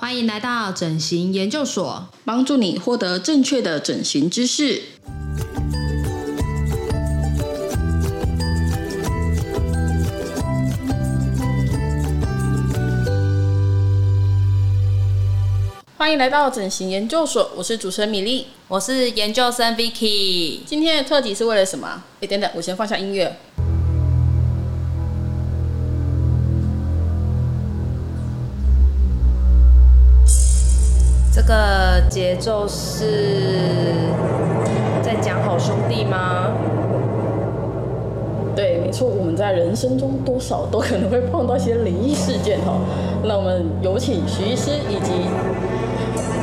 欢迎来到整形研究所，帮助你获得正确的整形知识。欢迎来到整形研究所，我是主持人米粒，我是研究生 Vicky。今天的特辑是为了什么？哎，等等，我先放下音乐。个节奏是在讲好兄弟吗？对，没错，我们在人生中多少都可能会碰到一些灵异事件哈。那我们有请徐医师以及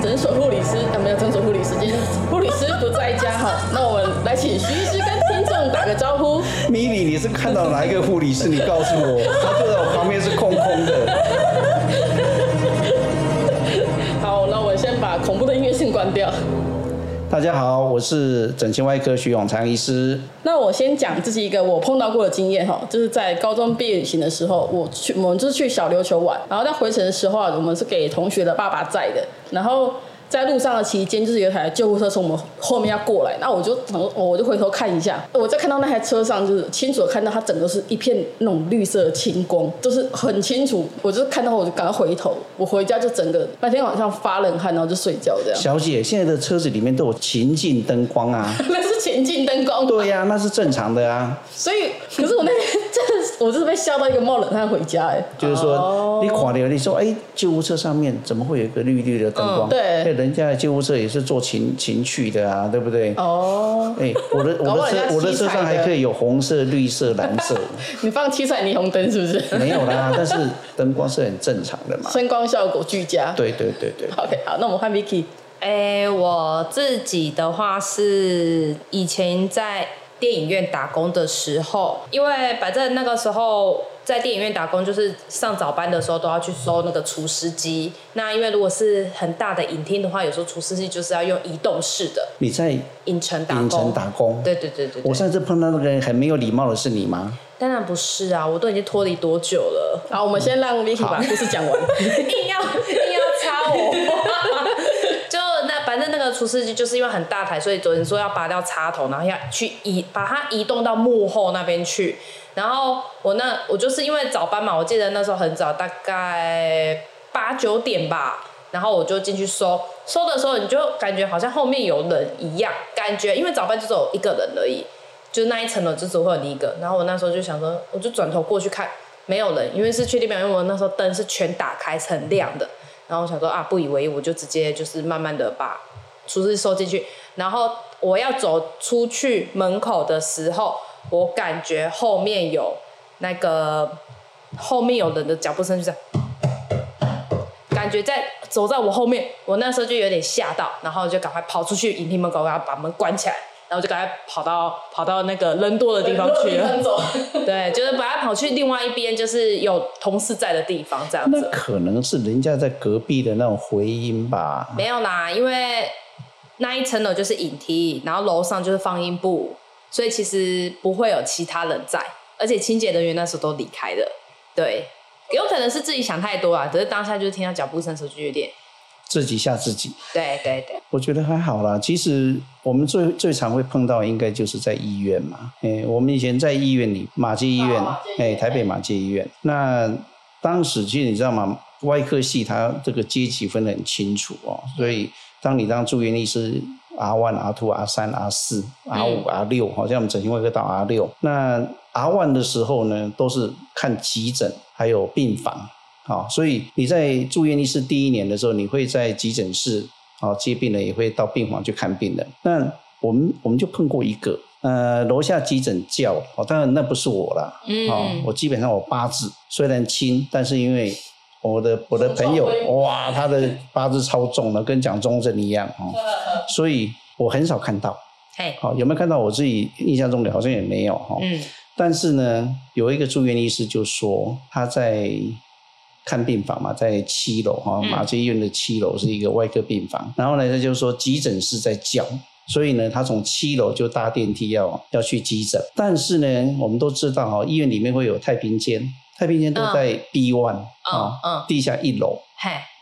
诊所护理师，啊，没有诊所护理师，今天护理师不在家哈。那我们来请徐医师跟听众打个招呼。米莉，你是看到哪一个护理师？你告诉我，他坐在我旁边是空空的。恐怖的音乐先关掉。大家好，我是整形外科徐永昌医师。那我先讲自己一个我碰到过的经验哈，就是在高中毕业旅行的时候，我去我们就是去小琉球玩，然后在回程的时候啊，我们是给同学的爸爸载的，然后。在路上的期间，就是有一台救护车从我们后面要过来，那我就我就回头看一下，我在看到那台车上，就是清楚的看到它整个是一片那种绿色的青光，就是很清楚。我就看到，我就赶快回头，我回家就整个那天晚上发冷汗，然后就睡觉这样。小姐，现在的车子里面都有情境灯光啊，那是情境灯光。对呀、啊，那是正常的啊。所以，可是我那天我就是被吓到一个冒冷汗回家哎。就是说，哦、你垮掉，你说，哎，救护车上面怎么会有一个绿绿的灯光？嗯、对。人家的救护车也是做情情趣的啊，对不对？哦，哎，我的 我的车我的车上还可以有红色、绿色、蓝色。你放七彩霓虹灯是不是？没有啦，但是灯光是很正常的嘛。声光效果俱佳。对对对对。OK，好，那我们换 Vicky。哎，我自己的话是以前在电影院打工的时候，因为反正那个时候。在电影院打工，就是上早班的时候都要去收那个除湿机。那因为如果是很大的影厅的话，有时候除湿机就是要用移动式的。你在影城打工？影城打工？对对对对。我上次碰到那个人很没有礼貌的是你吗？当然不是啊，我都已经脱离多久了。好，我们先让 Vicky 把故事讲完。硬要出事机就是因为很大台，所以有人说要拔掉插头，然后要去移把它移动到幕后那边去。然后我那我就是因为早班嘛，我记得那时候很早，大概八九点吧。然后我就进去收，收的时候你就感觉好像后面有人一样，感觉因为早班就只有一个人而已，就那一层楼就只会有你一个。然后我那时候就想说，我就转头过去看，没有人，因为是确定没有，因为我那时候灯是全打开，是很亮的。然后我想说啊，不以为意，我就直接就是慢慢的把厨师收进去。然后我要走出去门口的时候。我感觉后面有那个后面有人的脚步声，就这样，感觉在走在我后面，我那时候就有点吓到，然后就赶快跑出去影厅门口，然后把门关起来，然后就赶快跑到跑到那个人多的地方去了。对，就是把他跑去另外一边，就是有同事在的地方，这样子。那可能是人家在隔壁的那种回音吧？没有啦，因为那一层楼就是影厅，然后楼上就是放映部。所以其实不会有其他人在，而且清洁人员那时候都离开了。对，有可能是自己想太多啊，可是当下就是听到脚步声的时候就有点自己吓自己。对对对，我觉得还好啦。其实我们最最常会碰到，应该就是在医院嘛。哎，我们以前在医院里，马街医院，哎，台北马街医院。那当时其实你知道吗？外科系它这个阶级分得很清楚哦，所以当你当住院医师。R one、R two、R 三、R 四、R 五、R 六，好像我们整形外科到 R 六。那 R one 的时候呢，都是看急诊，还有病房，好，所以你在住院医师第一年的时候，你会在急诊室，好接病人，也会到病房去看病人。那我们我们就碰过一个，呃，楼下急诊叫，哦，当然那不是我啦，嗯，好，我基本上我八字虽然轻，但是因为我的我的朋友，哇，他的八字超重的，跟蒋中正一样，哦。所以我很少看到，好有没有看到？我自己印象中的好像也没有哈。嗯。但是呢，有一个住院医师就说他在看病房嘛，在七楼哈，马偕医院的七楼是一个外科病房。然后呢，他就说急诊室在叫，所以呢，他从七楼就搭电梯要要去急诊。但是呢，我们都知道哈，医院里面会有太平间，太平间都在 B one 啊，嗯，地下一楼。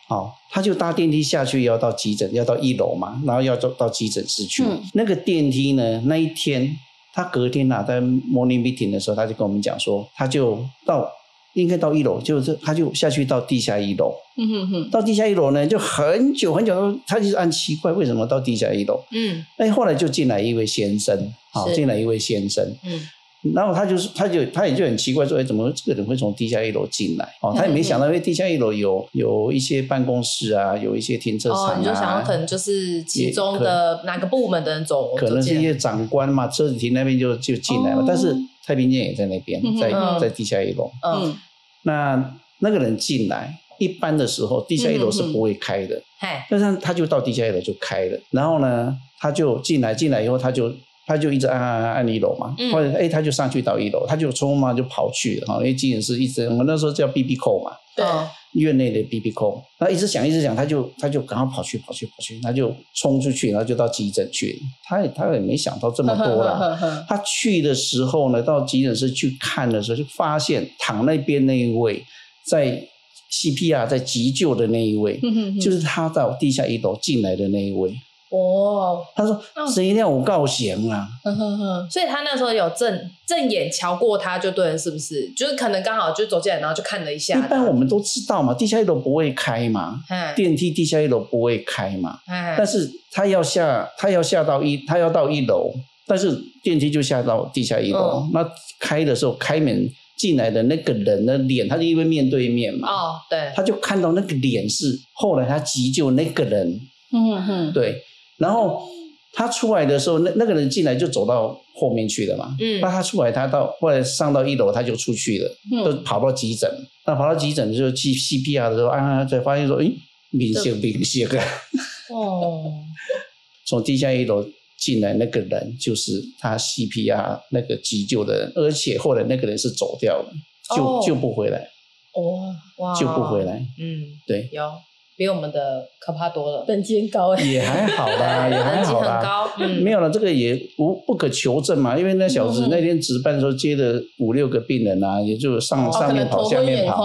好，他就搭电梯下去，要到急诊，要到一楼嘛，然后要到到急诊室去。嗯、那个电梯呢，那一天他隔天呐、啊，在 morning meeting 的时候，他就跟我们讲说，他就到应该到一楼，就是他就下去到地下一楼。嗯哼哼，到地下一楼呢，就很久很久，他就是按奇怪，为什么到地下一楼？嗯，哎，后来就进来一位先生，好，进来一位先生。嗯。然后他就是，他就他也就很奇怪说，哎，怎么这个人会从地下一楼进来？哦，他也没想到，因为地下一楼有有一些办公室啊，有一些停车场啊。哦，你就想到可能就是其中的哪个部门的人走，可能是一些长官嘛，车子停那边就就进来了。哦，但是太平间也在那边，在在地下一楼。嗯，那那个人进来，一般的时候地下一楼是不会开的。但是他就到地下一楼就开了，然后呢，他就进来，进来以后他就。他就一直按按按按一楼嘛，或者哎，他就上去到一楼，他就匆忙就跑去了哈，因为急诊室一直我们那时候叫 BB call 嘛，对，院内的 BB call，他一直响一直响，他就他就赶快跑去跑去跑去，他就冲出去，然后就到急诊去。他也他也没想到这么多了，他去的时候呢，到急诊室去看的时候，就发现躺那边那一位在 CPR 在急救的那一位，就是他到地下一楼进来的那一位。哦，他说谁让我告行啊？嗯哼哼，所以他那时候有正正眼瞧过他就对了，是不是？就是可能刚好就走进来，然后就看了一下。一般我们都知道嘛，地下一楼不会开嘛，电梯地下一楼不会开嘛。但是他要下，他要下到一，他要到一楼，但是电梯就下到地下一楼。那开的时候，开门进来的那个人的脸，他就因为面对面嘛。哦，对，他就看到那个脸是后来他急救那个人。嗯哼，对。然后他出来的时候，那那个人进来就走到后面去了嘛。嗯，那他出来，他到后来上到一楼，他就出去了，嗯、都跑到急诊。那跑到急诊的时候，去 CPR 的时候，啊，才发现说，诶，明显明显啊。哦，从地下一楼进来那个人，就是他 CPR 那个急救的人，而且后来那个人是走掉了，救救不回来。哦，哇，救不回来。嗯，对，有。比我们的可怕多了，等级高也还好啦，也还好啦，很高，嗯，没有了，这个也无不可求证嘛，因为那小子那天值班的时候接了五六个病人啊，也就上上面跑下面跑，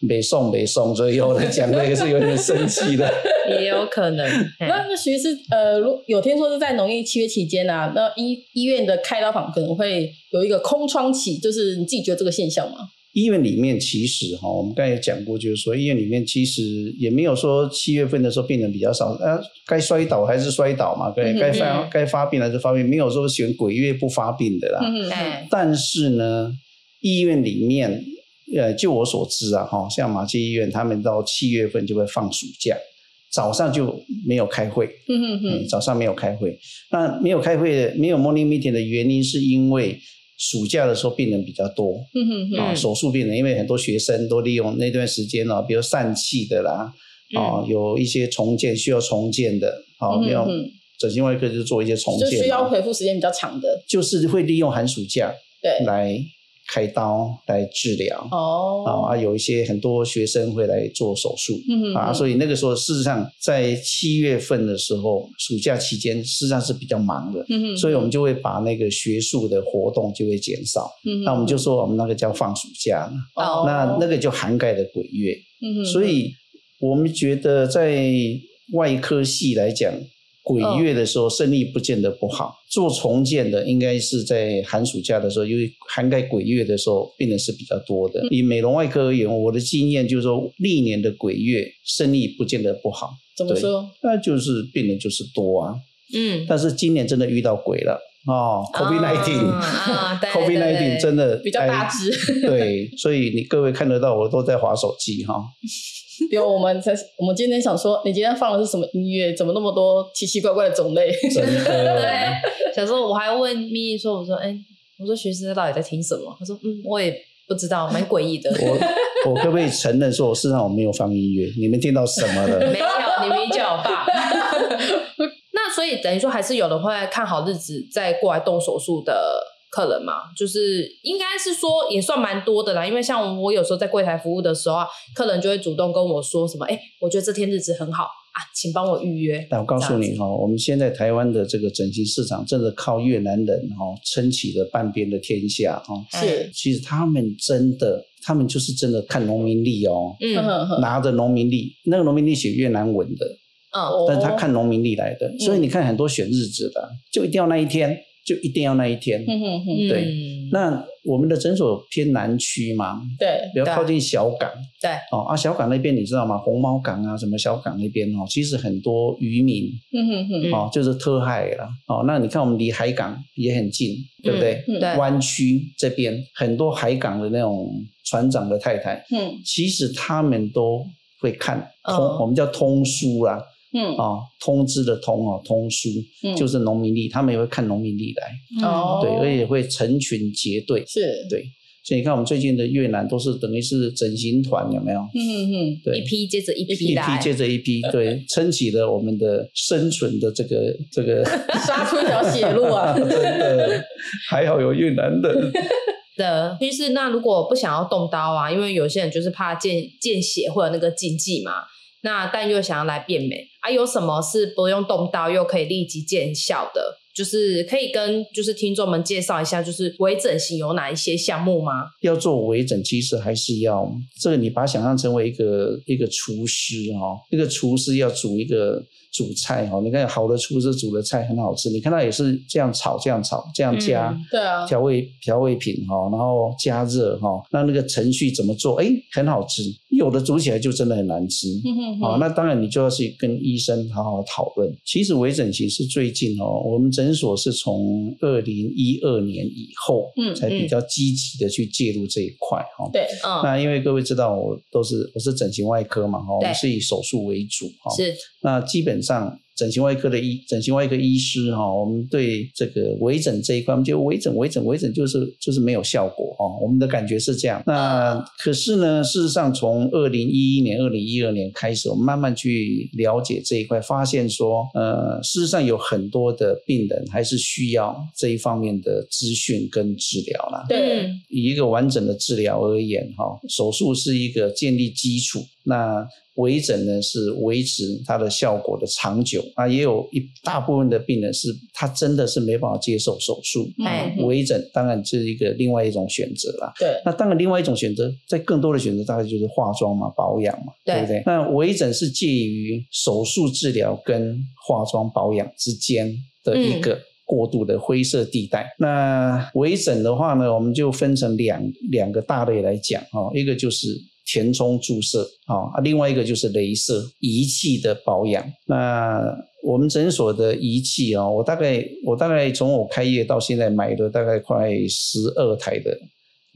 没送没送，所以有人讲的也是有点生气的，也有可能。那那徐医师，呃，有听说是在农历七月期间啊，那医医院的开刀房可能会有一个空窗期，就是你自己觉得这个现象吗？医院里面其实哈，我们刚才也讲过，就是说医院里面其实也没有说七月份的时候病人比较少，啊，该摔倒还是摔倒嘛，对该发该发病还是发病，没有说选鬼月不发病的啦。但是呢，医院里面，呃，就我所知啊，哈，像马偕医院，他们到七月份就会放暑假，早上就没有开会。嗯嗯嗯。早上没有开会，那没有开会的，没有 morning meeting 的原因是因为。暑假的时候病人比较多，嗯哼哼啊，手术病人，因为很多学生都利用那段时间呢，比如疝气的啦，啊，有一些重建需要重建的，啊，没有整形外科就做一些重建，就需要恢复时间比较长的，就是会利用寒暑假对。来。开刀来治疗。哦，啊，有一些很多学生会来做手术，嗯啊，所以那个时候事实上在七月份的时候，暑假期间事实上是比较忙的，嗯，所以我们就会把那个学术的活动就会减少，嗯，那我们就说我们那个叫放暑假，哦，那那个就涵盖了鬼月，嗯，所以我们觉得在外科系来讲。鬼月的时候，生意不见得不好。做重建的应该是在寒暑假的时候，因为涵盖鬼月的时候，病人是比较多的。以美容外科而言，我的经验就是说，历年的鬼月生意不见得不好。怎么说？那就是病人就是多啊。嗯。但是今年真的遇到鬼了哦，COVID-19，COVID-19 真的比较大只。对，所以你各位看得到，我都在划手机哈。比如我们才，我们今天想说，你今天放的是什么音乐？怎么那么多奇奇怪怪的种类？真的。对，小时候我还问咪咪说：“我说，哎、欸，我说徐师到底在听什么？”他说：“嗯，我也不知道，蛮诡异的。我”我可不可以承认说，我事实上我没有放音乐？你们听到什么了？没有，你明明叫我爸。那所以等于说，还是有人会看好日子再过来动手术的。客人嘛，就是应该是说也算蛮多的啦，因为像我有时候在柜台服务的时候啊，客人就会主动跟我说什么，哎，我觉得这天日子很好啊，请帮我预约。但我告诉你哈，我们现在台湾的这个整形市场真的靠越南人哈撑起了半边的天下哈。是，其实他们真的他们就是真的看农民历哦，嗯嗯拿着农民历，那个农民历写越南文的，嗯，但是他看农民历来的，所以你看很多选日子的，就一定要那一天，就一定要那一天。嗯哼哼，对。嗯。那我们的诊所偏南区嘛，对，比较靠近小港。对，哦啊，小港那边你知道吗？红毛港啊，什么小港那边哦，其实很多渔民。嗯哼哼，哦，就是特害了哦。那你看我们离海港也很近，对不对？嗯对。湾区这边很多海港的那种船长的太太，嗯。其实他们都会看通，嗯我们叫通书啦，嗯哦，通知的通哦，通书、嗯就是农民历，他们也会看农民历来，哦，对，而且会成群结队，是，对。所以你看，我们最近的越南都是等于是整形团，有没有？嗯哼哼，对，一批接着一一批一，批接着一批，对，撑起了我们的生存的这个这个。杀出一条血路啊！真的，还好有越南的。的，其实那如果不想要动刀啊，因为有些人就是怕见见血或者那个禁忌嘛，那但又想要来变美啊，有什么是不用动刀又可以立即见效的？就是可以跟就是听众们介绍一下，就是微整形有哪一些项目吗？要做微整，其实还是要这个，你把它想象成为一个一个厨师哈、哦，一个厨师要煮一个煮菜哈、哦，你看好的厨师煮的菜很好吃，你看他也是这样炒，这样炒，这样加。嗯对啊，调味调味品哈，然后加热哈，那那个程序怎么做？哎，很好吃。有的煮起来就真的很难吃。嗯哼好，哼，那当然你就要去跟医生好好讨论。其实微整形是最近哦，我们诊所是从二零一二年以后，嗯才比较积极的去介入这一块哈。对，嗯，那因为各位知道，我都是我是整形外科嘛哈，我对们是以手术为主哈。是，那基本上整形外科的医整形外科医师哈，我们对这个微整这一块，我们觉得微整微整微整就是就是没有效果哈，我们的感觉是这样。那可是呢，事实上从二零一一年、二零一二年开始，我们慢慢去了解这一块，发现说，呃，事实上有很多的病人还是需要这一方面的资讯跟治疗啦。对，嗯以一个完整的治疗而言，哈，手术是一个建立基础，那微整呢是维持它的效果的长久啊，也有一大部分的病人是他真的是没办法接受手术，微整当然是一个另外一种选择啦。对，那当然，另外一种选择，在更多的选择，大概就是化妆嘛、保养嘛，对对不对？那微整是介于手术治疗跟化妆保养之间的一个过渡的灰色地带。那微整的话呢，我们就分成两两个大类来讲哈，一个就是填充注射啊，另外一个就是镭射仪器的保养。那我们诊所的仪器啊，我大概我大概从我开业到现在买了大概快十二台的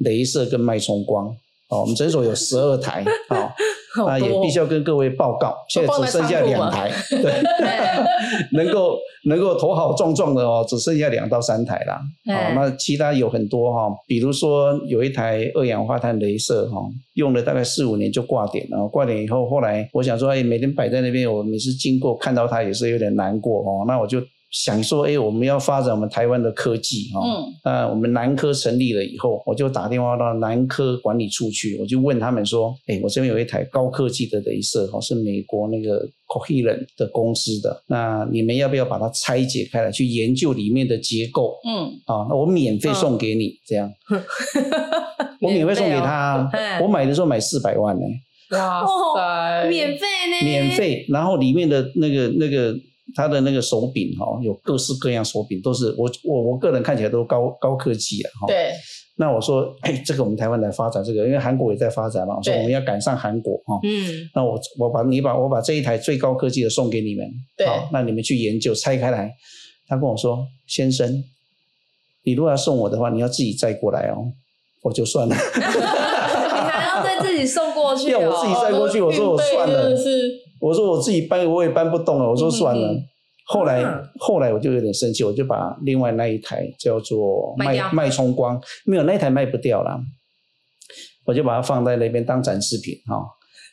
镭射跟脉冲光。啊，我们诊所有十二台，啊、好那也必须要跟各位报告，现在只剩下两台，对，能够能够头好壮壮的哦，只剩下两到三台啦。哦，嗯那其他有很多哈、哦，比如说有一台二氧化碳镭射哈、哦，用了大概四五年就挂点了，挂点以后，后来我想说，哎，每天摆在那边，我每次经过看到它也是有点难过哦，那我就。想说，哎，我们要发展我们台湾的科技哈。嗯。那我们南科成立了以后，我就打电话到南科管理处去，我就问他们说，哎，我这边有一台高科技的镭射哈，是美国那个 Coherent 的公司的，那你们要不要把它拆解开来，去研究里面的结构？嗯。啊，那我免费送给你，这样。我免费送给他，我买的时候买四百万呢。哇塞，免费呢？免费，然后里面的那个那个。它的那个手柄哈，有各式各样手柄，都是我我我个人看起来都高高科技啊哈。对。那我说，哎，这个我们台湾来发展这个，因为韩国也在发展嘛，我说我们要赶上韩国哈。嗯。那我我把你把我把这一台最高科技的送给你们，对。好，那你们去研究拆开来。他跟我说，先生，你如果要送我的话，你要自己载过来哦，我就算了。自己送过去、哦？要我自己塞过去，我说我算了。是。我说我自己搬，我也搬不动了。我说算了。后来，嗯、后来我就有点生气，我就把另外那一台叫做脉脉冲光，没有那一台卖不掉了，我就把它放在那边当展示品哈、哦。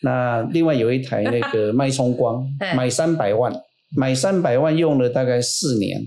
那另外有一台那个 脉冲光，买三百万，买三百万用了大概四年，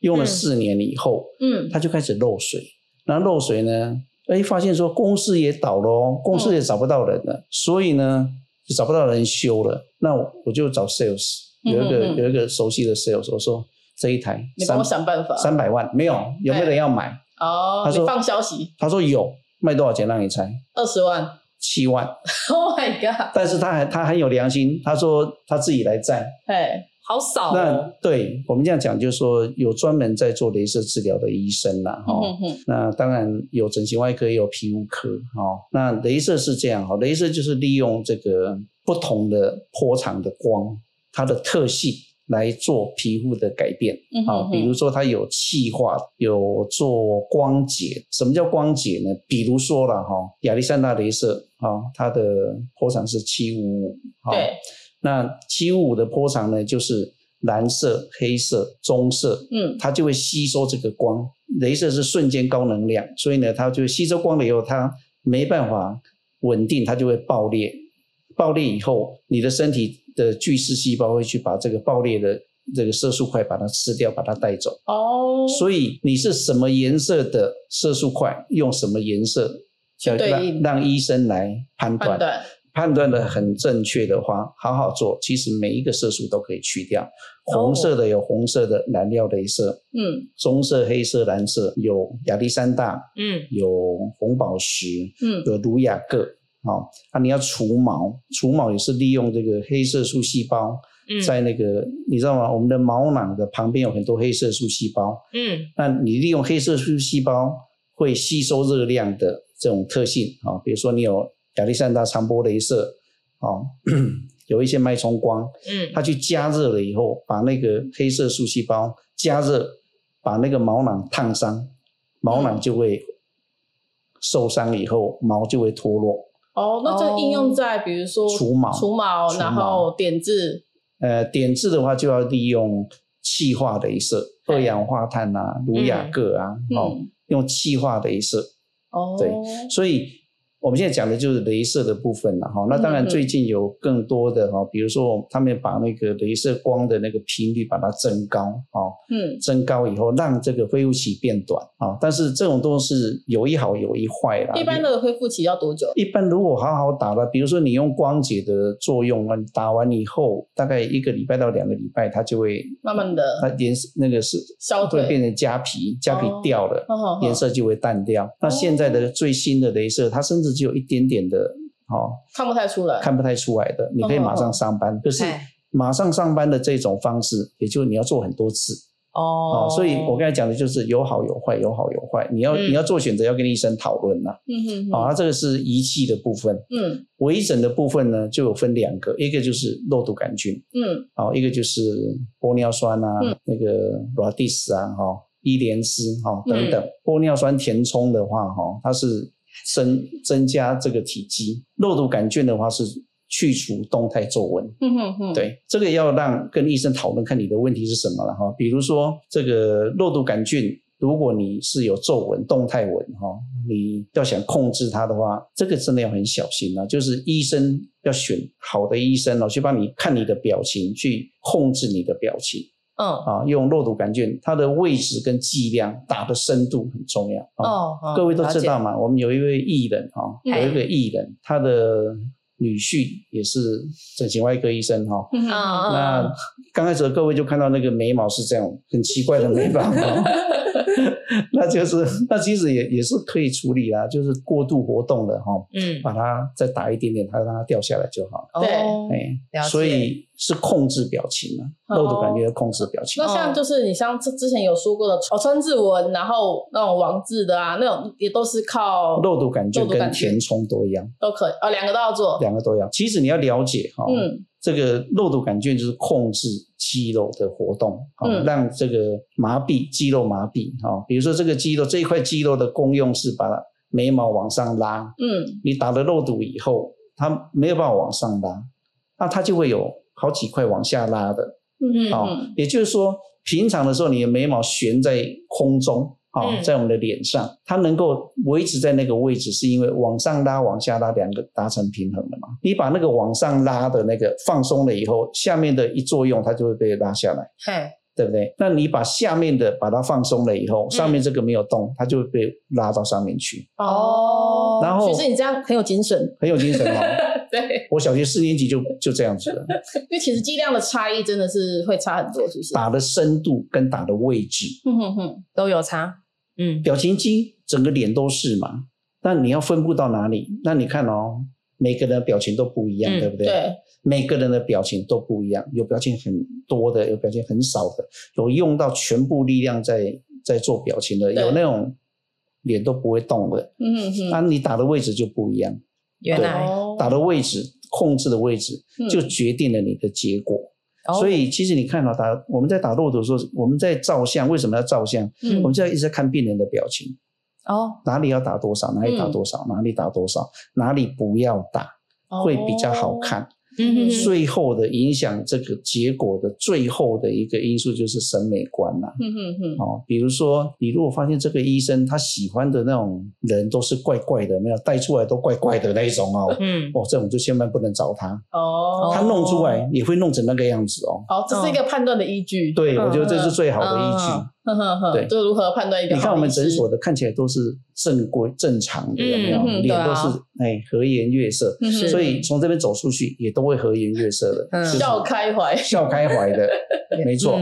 用了四年以后，嗯，它就开始漏水。那漏水呢，哎，发现说公司也倒了哦，公司也找不到人了，嗯、所以呢，就找不到人修了。那我就找 sales。有一个嗯嗯嗯有一个熟悉的 sales，我说这一台，你帮我想办法，三百万没有，有没有人要买？哦，他说放消息，他说有，卖多少钱？让你猜？二十万？七万？Oh my god！但是他还他很有良心，他说他自己来载。哎。好少、哦。那对我们这样讲，就是说有专门在做镭射治疗的医生啦，哈。那当然有整形外科，也有皮肤科，哈。那镭射是这样，哈，镭射就是利用这个不同的波长的光，它的特性来做皮肤的改变，啊、嗯，比如说它有气化，有做光解。什么叫光解呢？比如说了，哈，亚历山大镭射，啊，它的波长是七五五，对。那七五五的波长呢，就是蓝色、黑色、棕色，嗯，它就会吸收这个光。镭射是瞬间高能量，所以呢，它就吸收光了以后，它没办法稳定，它就会爆裂。爆裂以后，你的身体的巨噬细胞会去把这个爆裂的这个色素块把它吃掉，把它带走。哦，所以你是什么颜色的色素块，用什么颜色，要让让医生来判断。判断的很正确的话，好好做，其实每一个色素都可以去掉。红色的有红色的染料镭射，嗯，棕色、黑色、蓝色有亚历山大，嗯，有红宝石，嗯，有卢雅各，好、哦，啊，你要除毛，除毛也是利用这个黑色素细胞，在那个、嗯、你知道吗？我们的毛囊的旁边有很多黑色素细胞，嗯，那你利用黑色素细胞会吸收热量的这种特性啊、哦，比如说你有。亚历山大长波镭射，哦，有一些脉冲光，嗯，它去加热了以后，把那个黑色素细胞加热，把那个毛囊烫伤，毛囊就会受伤，以后毛就会脱落。哦，那这应用在比如说除毛、除毛，然后点痣。呃，点痣的话就要利用气化雷射，二氧化碳啊，卢雅各啊，哦，用气化雷射。哦，对，所以。我们现在讲的就是镭射的部分了哈，那当然最近有更多的哈，比如说他们把那个镭射光的那个频率把它增高啊，嗯，增高以后让这个恢复期变短啊，但是这种都是有一好有一坏啦。一般的恢复期要多久？一般如果好好打了，比如说你用光解的作用啊，打完以后大概一个礼拜到两个礼拜，它就会慢慢的，它颜色那个是会变成痂皮，痂皮掉了，颜色就会淡掉。那现在的最新的镭射，它甚至只有一点点的，哦，看不太出来，看不太出来的，你可以马上上班。可是马上上班的这种方式，也就是你要做很多次哦。哦，所以我刚才讲的就是有好有坏，有好有坏。你要、嗯、你要做选择，要跟医生讨论呐。嗯哼，好，那这个是仪器的部分。嗯，微整的部分呢，就有分两个，一个就是肉毒杆菌。嗯，好，一个就是玻尿酸啊，嗯、那个罗蒂斯啊，哈，伊莲丝哈等等。嗯、玻尿酸填充的话，哈，它是。增增加这个体积，肉毒杆菌的话是去除动态皱纹。嗯哼哼，对，这个要让跟医生讨论，看你的问题是什么了哈。比如说这个肉毒杆菌，如果你是有皱纹、动态纹哈，你要想控制它的话，这个真的要很小心啊。就是医生要选好的医生哦，去帮你看你的表情，去控制你的表情。嗯啊，用肉毒杆菌，它的位置跟剂量打的深度很重要。哦，各位都知道嘛，我们有一位艺人哈，有一个艺人，他的女婿也是整形外科医生哈。嗯，那刚开始各位就看到那个眉毛是这样很奇怪的眉毛。那就是，那其实也也是可以处理啦，就是过度活动的哈，嗯，把它再打一点点，它让它掉下来就好。对，哎，所以是控制表情啊，肉毒杆菌的控制表情。那像就是你像之之前有说过的哦，川字纹，然后那种王字的啊，那种也都是靠肉毒杆菌跟填充都一样，都可以哦，两个都要做，两个都要。其实你要了解哈，嗯。这个肉毒杆菌就是控制肌肉的活动，嗯、让这个麻痹肌肉麻痹，比如说这个肌肉这一块肌肉的功用是把眉毛往上拉，嗯，你打了肉毒以后，它没有办法往上拉，那它就会有好几块往下拉的，嗯嗯，也就是说，平常的时候你的眉毛悬在空中。好，在我们的脸上，它能够维持在那个位置，是因为往上拉、往下拉两个达成平衡了嘛？你把那个往上拉的那个放松了以后，下面的一作用，它就会被拉下来，嘿，对不对？那你把下面的把它放松了以后，上面这个没有动，它就会被拉到上面去。哦，然后其实你这样很有精神，很有精神哦。对，我小学四年级就就这样子了。因为其实剂量的差异真的是会差很多，是不是？打的深度跟打的位置，哼哼哼，都有差。嗯，表情肌整个脸都是嘛，那你要分布到哪里？那你看哦，每个人的表情都不一样，嗯、对不对？对。每个人的表情都不一样，有表情很多的，有表情很少的，有用到全部力量在在做表情的，有那种脸都不会动的。嗯哼。那你打的位置就不一样。原来。打的位置、控制的位置，就决定了你的结果。嗯、所以其实你看到打我们在打骆驼的时候，我们在照相，为什么要照相？嗯、我们就要一直在看病人的表情。哦。哪里要打多少？哪里打多少？嗯、哪里打多少？哪里不要打，会比较好看。嗯，最后的影响这个结果的最后的一个因素就是审美观呐。嗯嗯嗯。哦，比如说你如果发现这个医生他喜欢的那种人都是怪怪的，没有带出来都怪怪的那一种哦。嗯。哦，这种就千万不能找他。哦。他弄出来也会弄成那个样子哦。哦，这是一个判断的依据。对，我觉得这是最好的依据。呵呵呵，对，就如何判断一个？你看我们诊所的看起来都是正规正常的，有没有？脸都是哎和颜悦色，所以从这边走出去也都会和颜悦色的，笑开怀，笑开怀的，没错。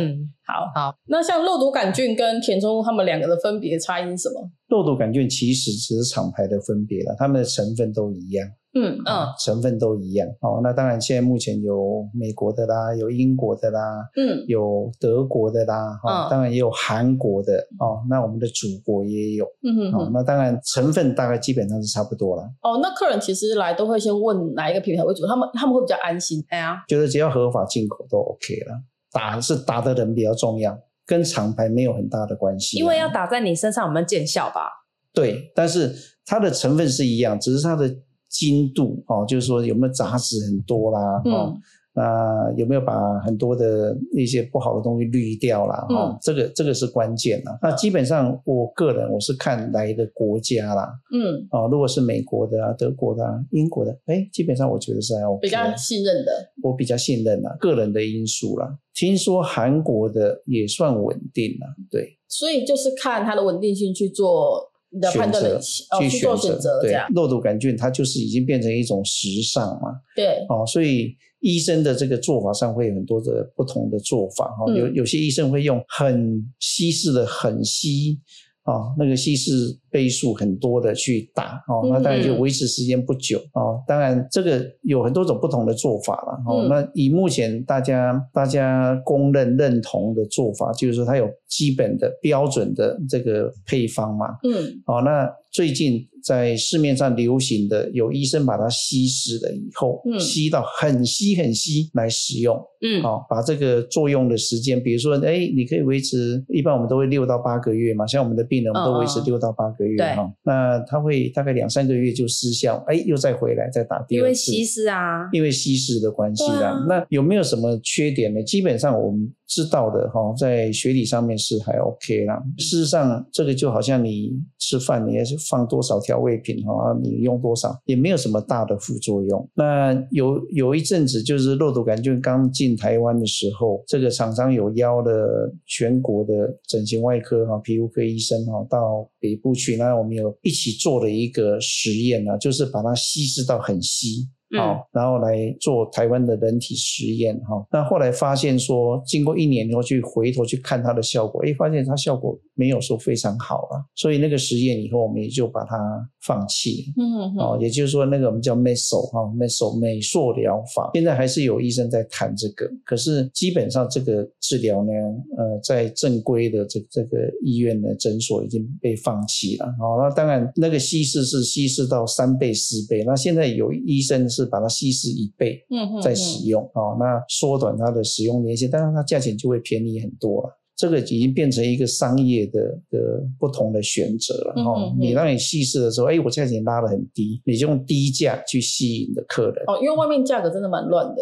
好好，那像肉毒杆菌跟填充物，它们两个的分别差异是什么？肉毒杆菌其实只是厂牌的分别了，它们的成分都一样。嗯嗯，成分都一样哦。那当然，现在目前有美国的啦，有英国的啦，嗯，有德国的啦，哈，当然也有韩国的哦。那我们的祖国也有，嗯哼，那当然成分大概基本上是差不多了。哦，那客人其实来都会先问哪一个品牌为主，他们他们会比较安心。哎呀，觉得只要合法进口都 OK 了。打是打的人比较重要，跟厂牌没有很大的关系。因为要打在你身上，有没有见效吧？对，但是它的成分是一样，只是它的。精度哦，就是说有没有杂质很多啦，哦，那有没有把很多的一些不好的东西滤掉啦？哦，这个这个是关键啦。那基本上我个人我是看来的国家啦，嗯，哦，如果是美国的啊、德国的啊、英国的，哎，基本上我觉得是还 OK，比较信任的，我比较信任啦，个人的因素啦。听说韩国的也算稳定啦，对，所以就是看它的稳定性去做。的判断的选择去选择，对，肉毒杆菌它就是已经变成一种时尚嘛，对，哦，所以医生的这个做法上会有很多的不同的做法哈，有有些医生会用很稀释的很稀。哦，那个稀释倍数很多的去打哦，那当然就维持时间不久哦。当然这个有很多种不同的做法了哦。那以目前大家大家公认认同的做法，就是说它有基本的标准的这个配方嘛。嗯。哦，那最近。在市面上流行的，有医生把它稀释了以后，嗯，稀到很稀很稀来使用，嗯，哦，把这个作用的时间，比如说，哎，你可以维持，一般我们都会六到八个月嘛，像我们的病人，我们都维持六到八个月哈，哦，那他会大概两三个月就失效，哎，又再回来再打第二次，因为稀释啊，因为稀释的关系啦，啊，那有没有什么缺点呢？基本上我们。知道的哈，在学理上面是还 OK 啦。事实上，这个就好像你吃饭，你也是放多少调味品哈，你用多少，也没有什么大的副作用。那有有一阵子，就是肉毒杆菌刚进台湾的时候，这个厂商有邀了全国的整形外科哈、皮肤科医生哈到北部去，那我们有一起做了一个实验啊，就是把它稀释到很稀。好，然后来做台湾的人体实验哈。那后来发现说，经过一年以后去回头去看它的效果，哎，发现它效果没有说非常好啊。所以那个实验以后，我们也就把它放弃。嗯嗯。哦，也就是说，那个我们叫 Meso 哈，Meso 美塑疗法，现在还是有医生在谈这个。可是基本上这个治疗呢，呃，在正规的这这个医院的诊所已经被放弃了。好，那当然那个稀释是稀释到三倍四倍。那现在有医生。是把它稀释一倍，嗯，再使用啊、哦，那缩短它的使用年限，当然它价钱就会便宜很多了。这个已经变成一个商业的的不同的选择了哈、哦。你让你稀释的时候，哎，我价钱拉得很低，你就用低价去吸引的客人哦，因为外面价格真的蛮乱的。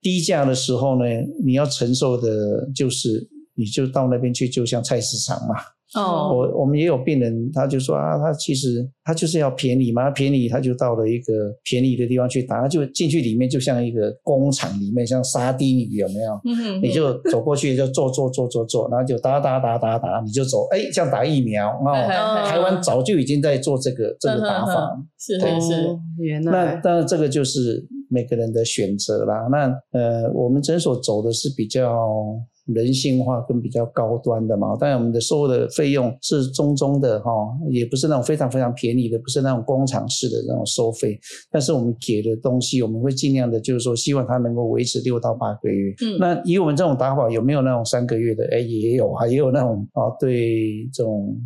低价的时候呢，你要承受的就是，你就到那边去，就像菜市场嘛。哦，我我们也有病人，他就说啊，他其实他就是要便宜嘛，便宜他就到了一个便宜的地方去打，他就进去里面就像一个工厂里面，像沙丁鱼有没有？嗯哼，你就走过去就做做做做做，然后就打打打打打，你就走，哎，像打疫苗哦，台湾早就已经在做这个这个打法，是是是，原来那当然这个就是。每个人的选择啦。那呃，我们诊所走的是比较。人性化跟比较高端的嘛，当然我们的收的费用是中中的哈，也不是那种非常非常便宜的，不是那种工厂式的那种收费。但是我们给的东西，我们会尽量的，就是说希望它能够维持六到八个月。嗯，那以我们这种打法，有没有那种三个月的？哎，也有啊，也有那种啊，对这种。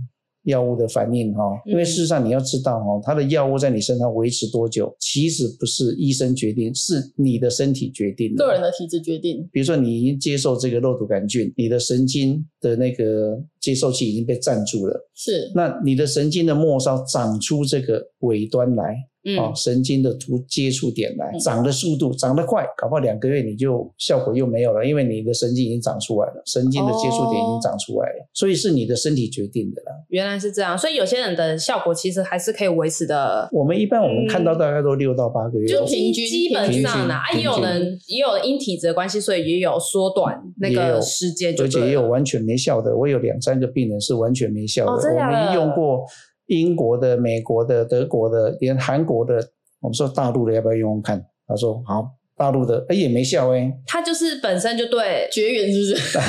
药物的反应哈，因为事实上你要知道哈，它的药物在你身上维持多久，其实不是医生决定，是你的身体决定的，个人的体质决定。比如说你已经接受这个肉毒杆菌，你的神经的那个接受器已经被占住了，是，那你的神经的末梢长出这个尾端来。哦，神经的突接触点来长的速度长得快，搞不好两个月你就效果又没有了，因为你的神经已经长出来了，神经的接触点已经长出来了，所以是你的身体决定的啦。原来是这样，所以有些人的效果其实还是可以维持的。我们一般我们看到大概都六到八个月，就平均基本上呢，啊，也有人也有因体质的关系，所以也有缩短那个时间，而且也有完全没效的。我有两三个病人是完全没效的，我们用过。英国的、美国的、德国的，连韩国的，我们说大陆的要不要用用看？他说好，大陆的哎也没效哎。他就是本身就对绝缘，是不是？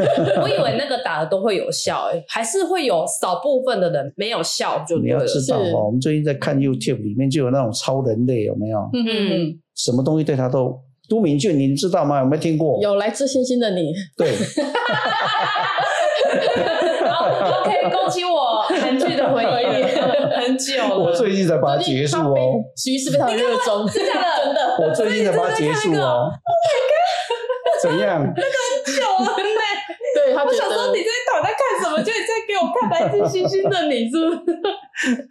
我以为那个打的都会有效哎，还是会有少部分的人没有效就。你要知道哦，我们最近在看 YouTube 里面就有那种超人类有没有？嗯嗯。什么东西对他都都明确，你知道吗？有没有听过？有来自星星的你。对。好，可以勾起我韩剧的回忆，很久了。我最近才把它结束哦。徐医师非常热衷，真的真的。我最近才把它结束哦。怎样？那个很久了，对，他我想说你在躺在看什么？就你在给我看来自星星的你，是不是？天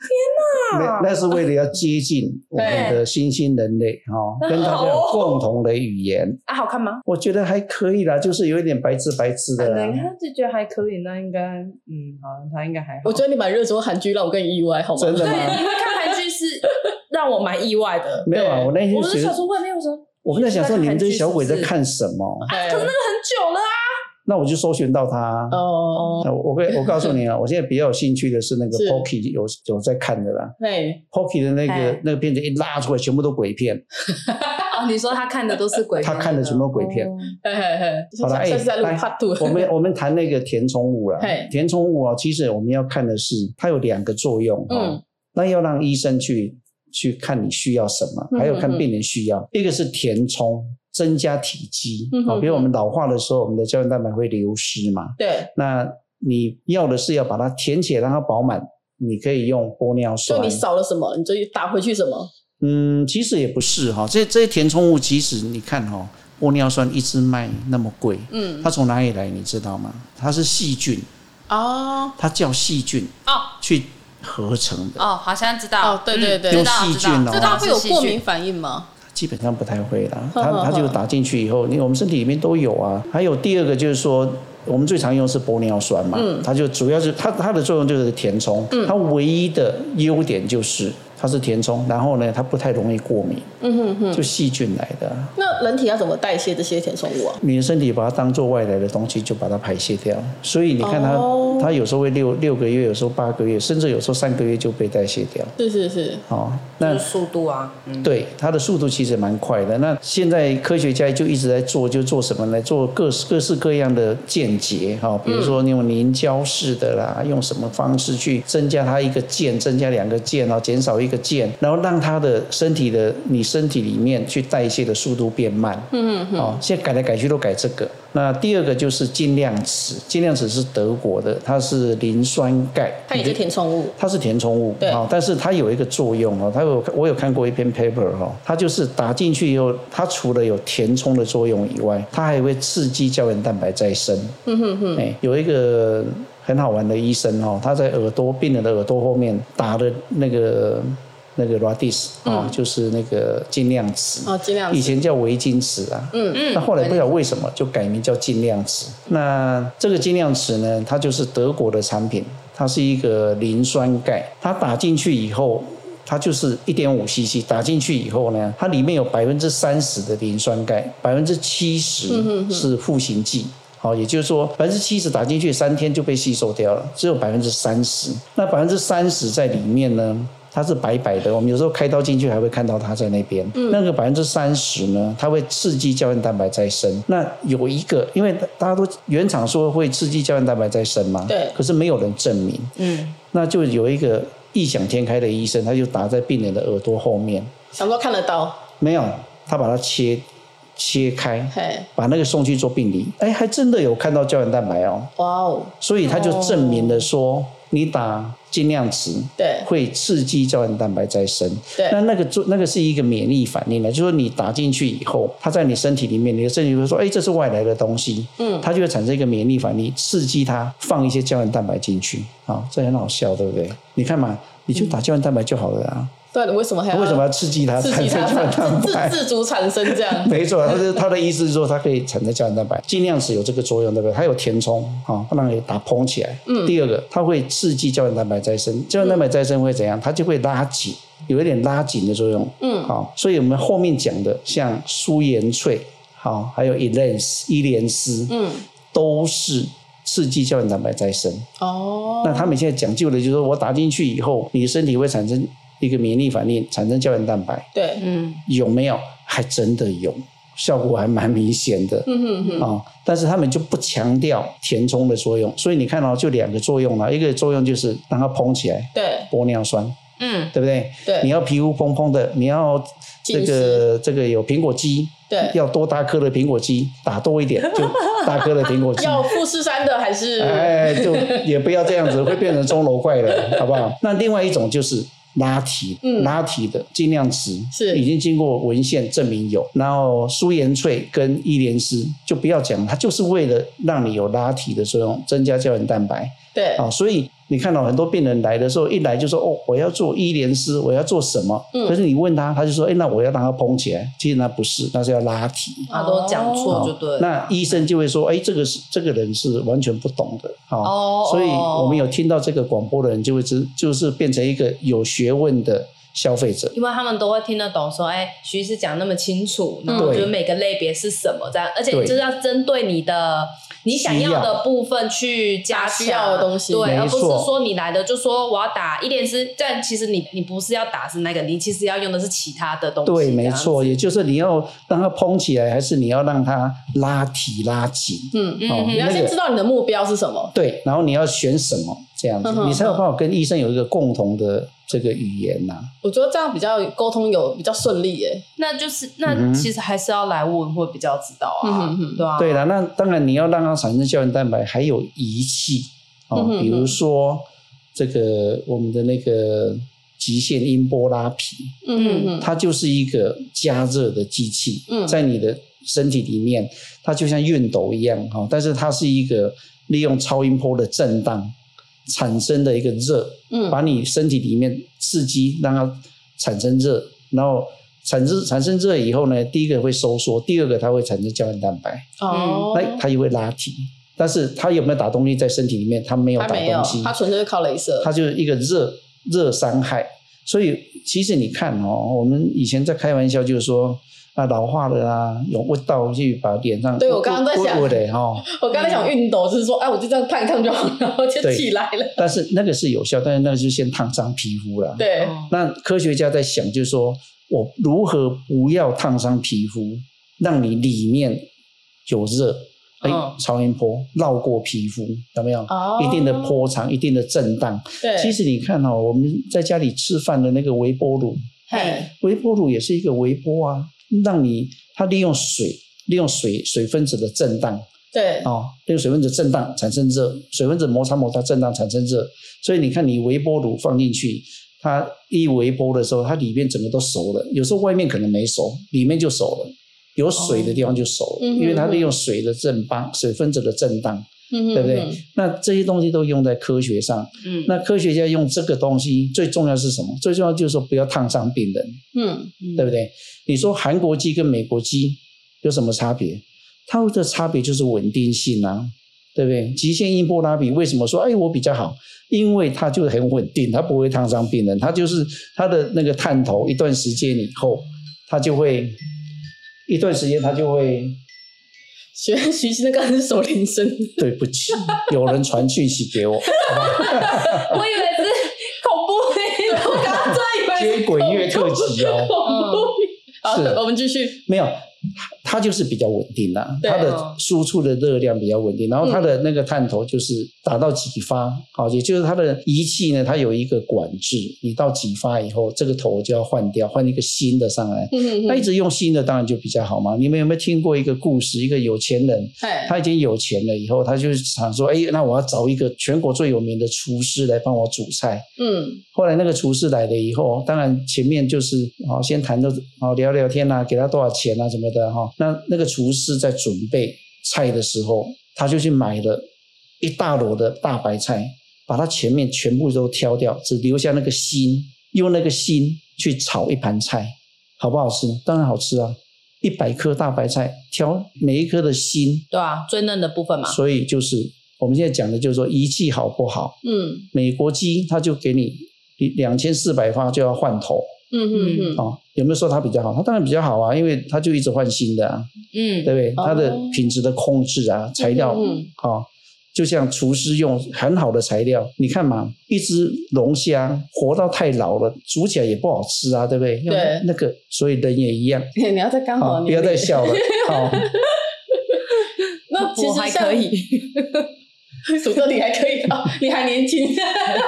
哪！那那是为了要接近我们的新兴人类哈，跟大家有共同的语言。啊，好看吗？我觉得还可以啦，就是有一点白痴白痴的。你看就觉得还可以，那应该嗯，好，他应该还好。我觉得你蛮热衷韩剧，让我更意外，好吗？真的吗？对，你会看韩剧是让我蛮意外的。没有啊，我那天我是小说会没有说。我们在想说，你们这些小鬼在看什么？可是那个很久了啊。那我就搜寻到他哦，我我我告诉你啊，我现在比较有兴趣的是那个 Pokey 有有在看的啦。对，Pokey 的那个那个片子一拉出来，全部都鬼片。哦，你说他看的都是鬼片？他看的全部鬼片。好了，哎，来，我们我们谈那个填充物了。填充物啊，其实我们要看的是它有两个作用嗯。那要让医生去去看你需要什么，还有看病人需要。一个是填充。增加体积啊，比如我们老化的时候，我们的胶原蛋白会流失嘛。对。那你要的是要把它填起来，让它饱满。你可以用玻尿酸。就你少了什么，你就打回去什么。嗯，其实也不是哈，这这些填充物，其实你看哈，玻尿酸一支卖那么贵，嗯，它从哪里来？你知道吗？它是细菌哦，它叫细菌哦，去合成的哦，好像知道哦，对对对，用细菌哦，知道会有过敏反应吗？基本上不太会啦，它它就打进去以后，因为我们身体里面都有啊。还有第二个就是说，我们最常用的是玻尿酸嘛，它就主要是它它的作用就是填充，它唯一的优点就是。它是填充，然后呢，它不太容易过敏，嗯哼哼，就细菌来的。那人体要怎么代谢这些填充物啊？你的身体把它当做外来的东西，就把它排泄掉。所以你看它，哦、它有时候会六六个月，有时候八个月，甚至有时候三个月就被代谢掉。是是是。哦，那速度啊，嗯、对，它的速度其实蛮快的。那现在科学家就一直在做，就做什么呢？做各各式各样的间接哈，比如说用凝胶式的啦，用什么方式去增加它一个键，增加两个键啊，减少一。一个键，然后让他的身体的你身体里面去代谢的速度变慢。嗯嗯嗯。哦，现在改来改去都改这个。那第二个就是尽量齿，尽量齿是德国的，它是磷酸钙，它也是填充物，它是填充物。对。啊，但是它有一个作用哦，它有我有看过一篇 paper 哦，它就是打进去以后，它除了有填充的作用以外，它还会刺激胶原蛋白再生。嗯哼哼。哎，有一个。很好玩的医生哦，他在耳朵病人的耳朵后面打的那个那个 Radis 啊，就是那个尽量池。啊，尽量以前叫维金池啊，嗯。嗯，那后来不晓得为什么就改名叫尽量池。那这个尽量池呢，它就是德国的产品，它是一个磷酸钙，它打进去以后，它就是一点五 CC，打进去以后呢，它里面有百分之三十的磷酸钙，百分之七十是赋形剂。好，也就是说，百分之七十打进去三天就被吸收掉了，只有百分之三十。那百分之三十在里面呢，它是白白的，我们有时候开刀进去还会看到它在那边。嗯、那个百分之三十呢，它会刺激胶原蛋白再生。那有一个，因为大家都原厂说会刺激胶原蛋白再生嘛，对，可是没有人证明。嗯，那就有一个异想天开的医生，他就打在病人的耳朵后面，想说看得到，没有，他把它切切开，把那个送去做病理，哎，还真的有看到胶原蛋白哦。哇哦，所以他就证明了说。你打精量值，对，会刺激胶原蛋白再生。对，那那个做那个是一个免疫反应呢，就是说你打进去以后，它在你身体里面，你的身体会说，哎，这是外来的东西，嗯，它就会产生一个免疫反应，刺激它放一些胶原蛋白进去，啊，这很好笑，对不对？你看嘛，你就打胶原蛋白就好了啊。对，你为什么还要为什么要刺激它刺激它产生胶原蛋白？自自主产生这样？没错，他是他的意思是说，它可以产生胶原蛋白，尽量是有这个作用，对不对？它有填充啊，不让你打膨起来。嗯。第二个，它会刺激胶原蛋白再生，胶原蛋白再生会怎样？它就会拉紧，有一点拉紧的作用。嗯。好，所以我们后面讲的像舒颜萃，好，还有伊莲丝、伊莲丝，嗯，都是刺激胶原蛋白再生。哦。那他们现在讲究的就是说我打进去以后，你的身体会产生。一个免疫反应产生胶原蛋白，对，嗯，有没有？还真的有，效果还蛮明显的，嗯哼哼，啊、哦，但是他们就不强调填充的作用，所以你看到、哦、就两个作用了，一个作用就是让它膨起来，对，玻尿酸，嗯，对不对？对，你要皮肤蓬蓬的，你要这个这个有苹果肌，对，要多大颗的苹果肌，打多一点就大颗的苹果肌，要富士山的还是？哎，就也不要这样子，会变成钟楼怪人，好不好？那另外一种就是。拉提，嗯、拉提的尽量值是。已经经过文献证明有，然后舒颜萃跟伊莲丝就不要讲，它就是为了让你有拉提的作用，增加胶原蛋白。对。啊，所以你看到很多病人来的时候，一来就说哦，我要做伊莲丝，我要做什么？嗯、可是你问他，他就说，哎，那我要让他膨起来。其实那不是，那是要拉提。他都讲错就对了。那医生就会说，哎，这个是这个人是完全不懂的。哦，所以我们有听到这个广播的人，就会知，就是变成一个有学问的。消费者，因为他们都会听得懂，说，哎，徐医师讲那么清楚，然后就是每个类别是什么这样，而且就是要针对你的你想要的部分去加需要的东西，对，而不是说你来的就说我要打伊莲丝，但其实你你不是要打是那个，你其实要用的是其他的东西。对，没错，也就是你要让它蓬起来，还是你要让它拉提拉紧？嗯嗯，你要先知道你的目标是什么，对，然后你要选什么这样子，你才有办法跟医生有一个共同的。这个语言呐、啊，我觉得这样比较沟通有比较顺利耶。那就是那其实还是要来问会比较知道啊，嗯、哼哼对啊。对了，那当然你要让它产生胶原蛋白，还有仪器啊、哦嗯，比如说这个我们的那个极限音波拉皮，嗯嗯，它就是一个加热的机器，嗯，在你的身体里面，它就像熨斗一样哈，但是它是一个利用超音波的震荡。产生的一个热，嗯，把你身体里面刺激，让它产生热，然后产生产生热以后呢，第一个会收缩，第二个它会产生胶原蛋白，哦，那它也会拉提，但是它有没有打东西在身体里面？它没有打东西，它纯粹是靠镭射，它就是一个热热伤害。所以其实你看哦，我们以前在开玩笑就是说。啊，老化的啊，用温道去把脸上对 我刚刚在想，温的哈，我刚才想熨斗，就是说，哎，我就这样烫一烫就好，然后就起来了。但是那个是有效，但是那个就先烫伤皮肤了。对，那科学家在想，就是说我如何不要烫伤皮肤，让你里面有热，哎、嗯，超音波绕过皮肤，有没有？哦，一定的波长，一定的震荡。对，其实你看哦，我们在家里吃饭的那个微波炉，嘿，微波炉也是一个微波啊。让你它利用水，利用水水分子的震荡，对，哦，利用水分子震荡产生热，水分子摩擦摩擦震荡产生热，所以你看你微波炉放进去，它一微波的时候，它里面整个都熟了，有时候外面可能没熟，里面就熟了，有水的地方就熟了，哦，因为它利用水的震荡，水分子的震荡。嗯，对不对？那这些东西都用在科学上。嗯，那科学家用这个东西最重要是什么？最重要就是说不要烫伤病人。嗯，对不对？你说韩国机跟美国机有什么差别？它的差别就是稳定性啊，对不对？极限音波拉比为什么说哎我比较好？因为它就很稳定，它不会烫伤病人。它就是它的那个探头一段时间以后，它就会一段时间它就会。学 习那个是手铃声，对不起，有人传讯息给我，好吧 我以为是恐怖片，我刚刚接轨乐特辑哦。好，是我们继续。没有。它就是比较稳定啦，它的输出的热量比较稳定，然后它的那个探头就是达到几发，好，也就是它的仪器呢，它有一个管制，你到几发以后，这个头就要换掉，换一个新的上来。嗯那一直用新的当然就比较好嘛。你们有没有听过一个故事？一个有钱人，他已经有钱了以后，他就想说，哎，那我要找一个全国最有名的厨师来帮我煮菜。嗯，后来那个厨师来了以后，当然前面就是好先谈着好聊聊天啊，给他多少钱啊什么的哈。那那个厨师在准备菜的时候，他就去买了一大摞的大白菜，把它前面全部都挑掉，只留下那个心，用那个心去炒一盘菜，好不好吃？当然好吃啊！一百颗大白菜，挑每一颗的心，对啊，最嫩的部分嘛。所以就是我们现在讲的，就是说仪器好不好？嗯，美国机它就给你两千四百发就要换头。嗯嗯嗯，哦，有没有说它比较好？它当然比较好啊，因为它就一直换新的啊，嗯，对不对？它的品质的控制啊，材料，嗯，好，就像厨师用很好的材料，你看嘛，一只龙虾活到太老了，煮起来也不好吃啊，对不对？对，那个，所以人也一样。你要再刚好，不要再笑了，好。那其实还可以。鼠哥，你还可以啊，你还年轻，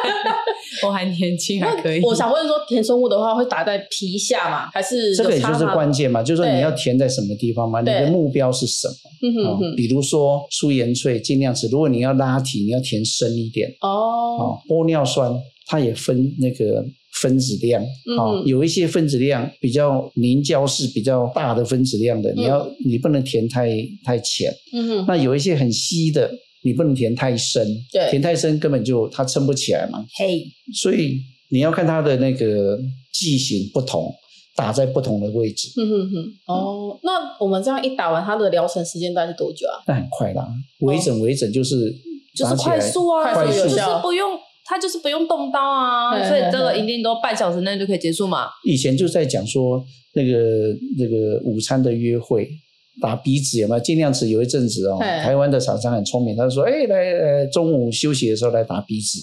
我还年轻，还可以。我想问说，填生物的话会打在皮下吗？还是这个也就是关键嘛？就是说你要填在什么地方嘛？你的目标是什么？嗯哼哼。比如说粗盐萃尽量是，如果你要拉提，你要填深一点哦。哦，玻尿酸它也分那个分子量啊，有一些分子量比较凝胶是比较大的分子量的，你要你不能填太太浅。嗯哼。那有一些很稀的。你不能填太深，对，填太深根本就它撑不起来嘛。嘿，所以你要看它的那个剂型不同，打在不同的位置。嗯哼哼。哦，那我们这样一打完，它的疗程时间大概是多久啊？那很快啦，微整微整就是就是快速啊，快速就是不用它就是不用动刀啊，所以这个一定都半小时内就可以结束嘛。以前就在讲说那个那个午餐的约会。打鼻子有没有？尽量子有一阵子哦，台湾的厂商很聪明，他就说：“哎，来，呃，中午休息的时候来打鼻子，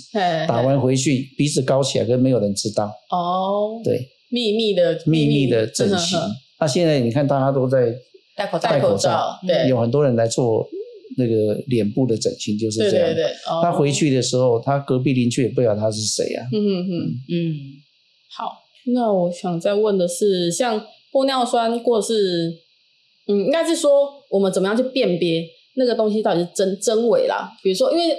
打完回去鼻子高起来，跟没有人知道。”哦，对，秘密的秘密的整形。那现在你看，大家都在戴口罩，戴口罩，对，有很多人来做那个脸部的整形，就是这样。对对对。他回去的时候，他隔壁邻居也不知道他是谁啊。嗯嗯嗯。好，那我想再问的是，像玻尿酸或是。嗯，应该是说我们怎么样去辨别那个东西到底是真真伪啦？比如说，因为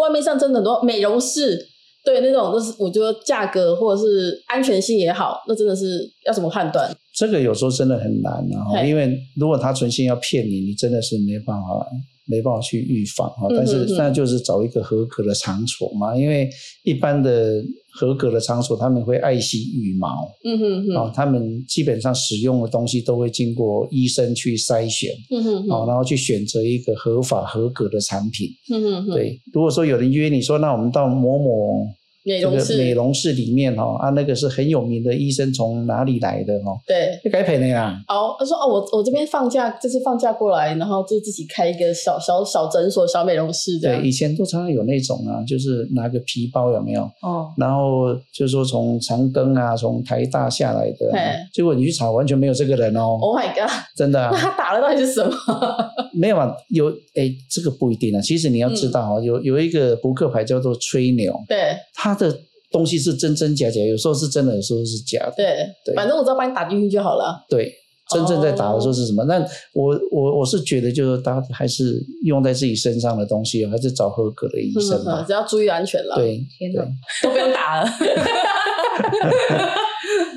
外面上真的很多美容室，对那种，就是我觉得价格或者是安全性也好，那真的是要怎么判断？这个有时候真的很难啊，因为如果他存心要骗你，你真的是没办法。没办法去预防啊，但是那就是找一个合格的场所嘛，因为一般的合格的场所他们会爱惜羽毛，嗯哼哼，他们基本上使用的东西都会经过医生去筛选，嗯哼哼，然后去选择一个合法合格的产品，嗯哼哼，对，如果说有人约你说，那我们到某某。美容室，美容室里面哈啊，那个是很有名的医生，从哪里来的哈？对，就该赔的啦。哦，他说哦，我我这边放假，就是放假过来，然后就自己开一个小小小诊所、小美容室这样。对，以前都常常有那种啊，就是拿个皮包有没有？哦。然后就是说从长庚啊，从台大下来的，结果你去查，完全没有这个人哦。Oh my god！真的。那他打的到底是什么？没有啊，有哎，这个不一定啊。其实你要知道啊，有有一个扑克牌叫做吹牛。对。他。的东西是真真假假，有时候是真的，有时候是假的。对对，反正我只要把你打进去就好了。对，真正在打的时候是什么？那我我我是觉得，就是大家还是用在自己身上的东西，还是找合格的医生吧。只要注意安全了。对，天哪，都不用打了。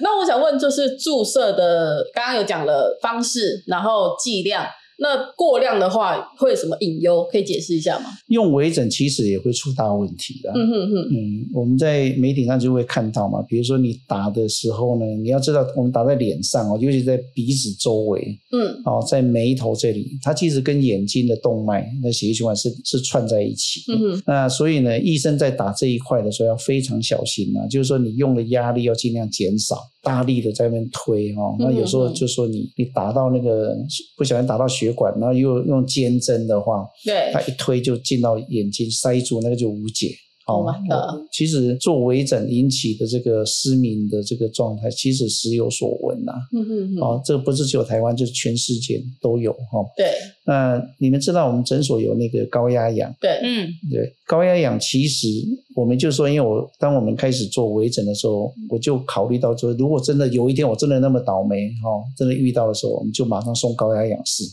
那我想问，就是注射的，刚刚有讲了方式，然后剂量。那过量的话会有什么隐忧？可以解释一下吗？用微整其实也会出大问题的。嗯哼哼。嗯，我们在媒体上就会看到嘛，比如说你打的时候呢，你要知道我们打在脸上哦，尤其在鼻子周围，嗯，哦，在眉头这里，它其实跟眼睛的动脉、那血液循环是是串在一起。嗯哼。那所以呢，医生在打这一块的时候要非常小心啊，就是说你用的压力要尽量减少。大力的在那边推哦，那有时候就说你你打到那个不小心打到血管，然后又用尖针的话，对，它一推就进到眼睛塞住，那个就无解哦 Oh 其实做微整引起的这个失明的这个状态，其实时有所闻呐、啊。嗯嗯嗯。哦，这个不是只有台湾，就是全世界都有哈。哦、对。那你们知道我们诊所有那个高压氧？对，嗯，对，高压氧其实我们就说，因为我当我们开始做微整的时候，我就考虑到说，如果真的有一天我真的那么倒霉哈、哦，真的遇到的时候，我们就马上送高压氧室，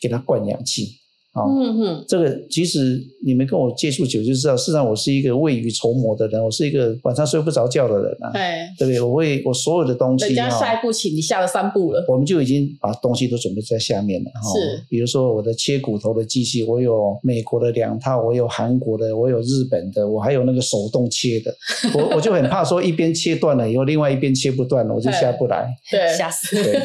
给他灌氧气。哦、嗯哼，这个其实你们跟我接触久就知道，事实上我是一个未雨绸缪的人，我是一个晚上睡不着觉的人啊。对，对不对？我会我所有的东西，人家下一步棋，你下了三步了，我们就已经把东西都准备在下面了。是，哦、比如说我的切骨头的机器，我有美国的两套，我有韩国的，我有日本的，我还有那个手动切的。我我就很怕说一边切断了以后，另外一边切不断了，我就下不来。对，吓死。对，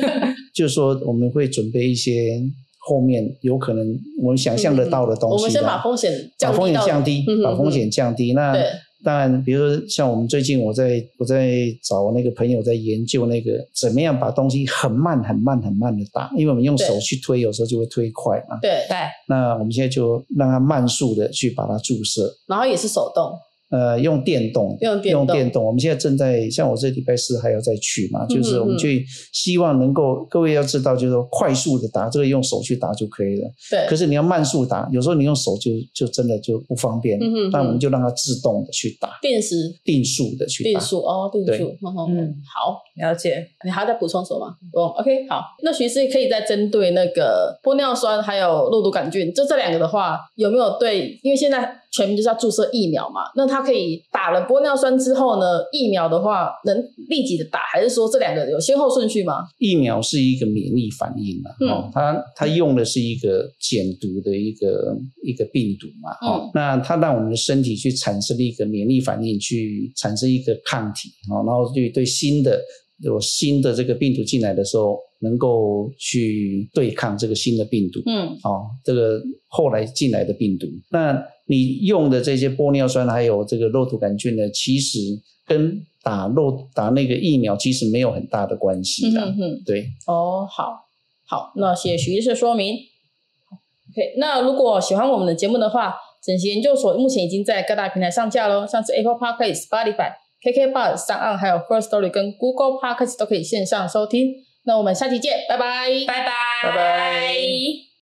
就是说我们会准备一些。后面有可能我们想象得到的东西，我们先把风险降低，把风险降低，把风险降低。那当然，比如说像我们最近我在我在找那个朋友在研究那个怎么样把东西很慢很慢很慢的打，因为我们用手去推，有时候就会推快嘛。对对。那我们现在就让它慢速的去把它注射，然后也是手动。呃，用电动，用电动，用电动。我们现在正在，像我这礼拜四还要再去嘛，就是我们去希望能够，各位要知道，就是说快速的打，这个用手去打就可以了。对。可是你要慢速打，有时候你用手就就真的就不方便。嗯哼，哼。那我们就让它自动的去打。定时。定速的去打。定速哦，定速。对嗯，好，了解。你还要再补充什么吗？不，OK，好。那徐师可以再针对那个玻尿酸还有肉毒杆菌，就这两个的话，有没有对？因为现在。全名就是要注射疫苗嘛？那他可以打了玻尿酸之后呢？疫苗的话能立即的打，还是说这两个有先后顺序吗？疫苗是一个免疫反应嘛？嗯，它它用的是一个减毒的一个一个病毒嘛？嗯，那它让我们的身体去产生了一个免疫反应，去产生一个抗体，哦然后对对新的有新的这个病毒进来的时候，能够去对抗这个新的病毒。嗯，哦，这个后来进来的病毒，那。你用的这些玻尿酸还有这个肉毒杆菌呢，其实跟打肉打那个疫苗其实没有很大的关系的。嗯哼，对。哦，好，好，那谢谢徐医师说明。OK，那如果喜欢我们的节目的话，整形研究所目前已经在各大平台上架喽，像是 Apple Podcast、Spotify、KKBox、SoundOn 还有 Firstory 跟 Google Podcast 都可以线上收听。那我们下期见，拜拜，拜拜，拜拜。